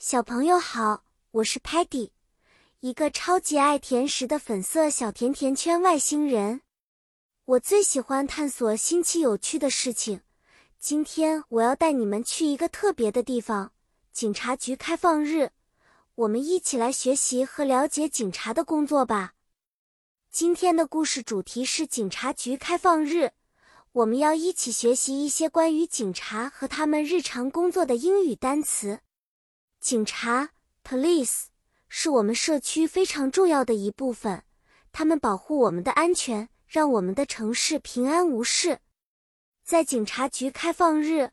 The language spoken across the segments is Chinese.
小朋友好，我是 Patty，一个超级爱甜食的粉色小甜甜圈外星人。我最喜欢探索新奇有趣的事情。今天我要带你们去一个特别的地方——警察局开放日。我们一起来学习和了解警察的工作吧。今天的故事主题是警察局开放日，我们要一起学习一些关于警察和他们日常工作的英语单词。警察 （police） 是我们社区非常重要的一部分，他们保护我们的安全，让我们的城市平安无事。在警察局开放日，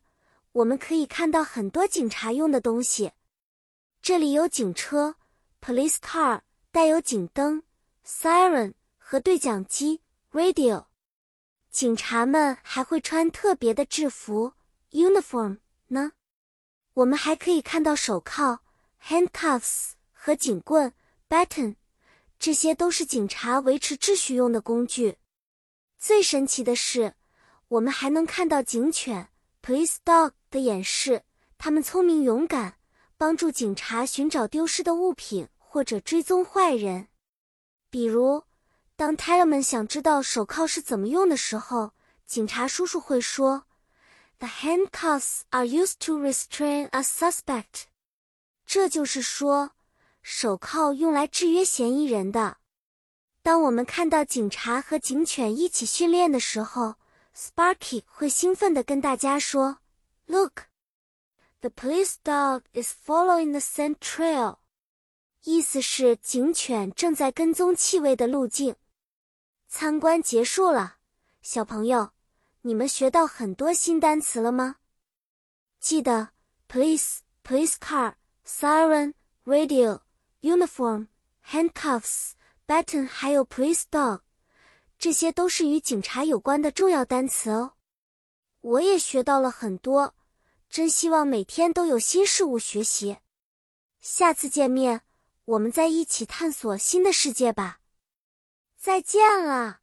我们可以看到很多警察用的东西。这里有警车 （police car），带有警灯 （siren） 和对讲机 （radio）。警察们还会穿特别的制服 （uniform） 呢。我们还可以看到手铐 （handcuffs） 和警棍 （baton），这些都是警察维持秩序用的工具。最神奇的是，我们还能看到警犬 （police dog） 的演示。它们聪明勇敢，帮助警察寻找丢失的物品或者追踪坏人。比如，当 Tellerman 想知道手铐是怎么用的时候，警察叔叔会说。The handcuffs are used to restrain a suspect。这就是说，手铐用来制约嫌疑人的。当我们看到警察和警犬一起训练的时候，Sparky 会兴奋地跟大家说：“Look, the police dog is following the scent trail。”意思是警犬正在跟踪气味的路径。参观结束了，小朋友。你们学到很多新单词了吗？记得 police、police car、siren、radio、uniform、handcuffs、button，还有 police dog，这些都是与警察有关的重要单词哦。我也学到了很多，真希望每天都有新事物学习。下次见面，我们再一起探索新的世界吧。再见了。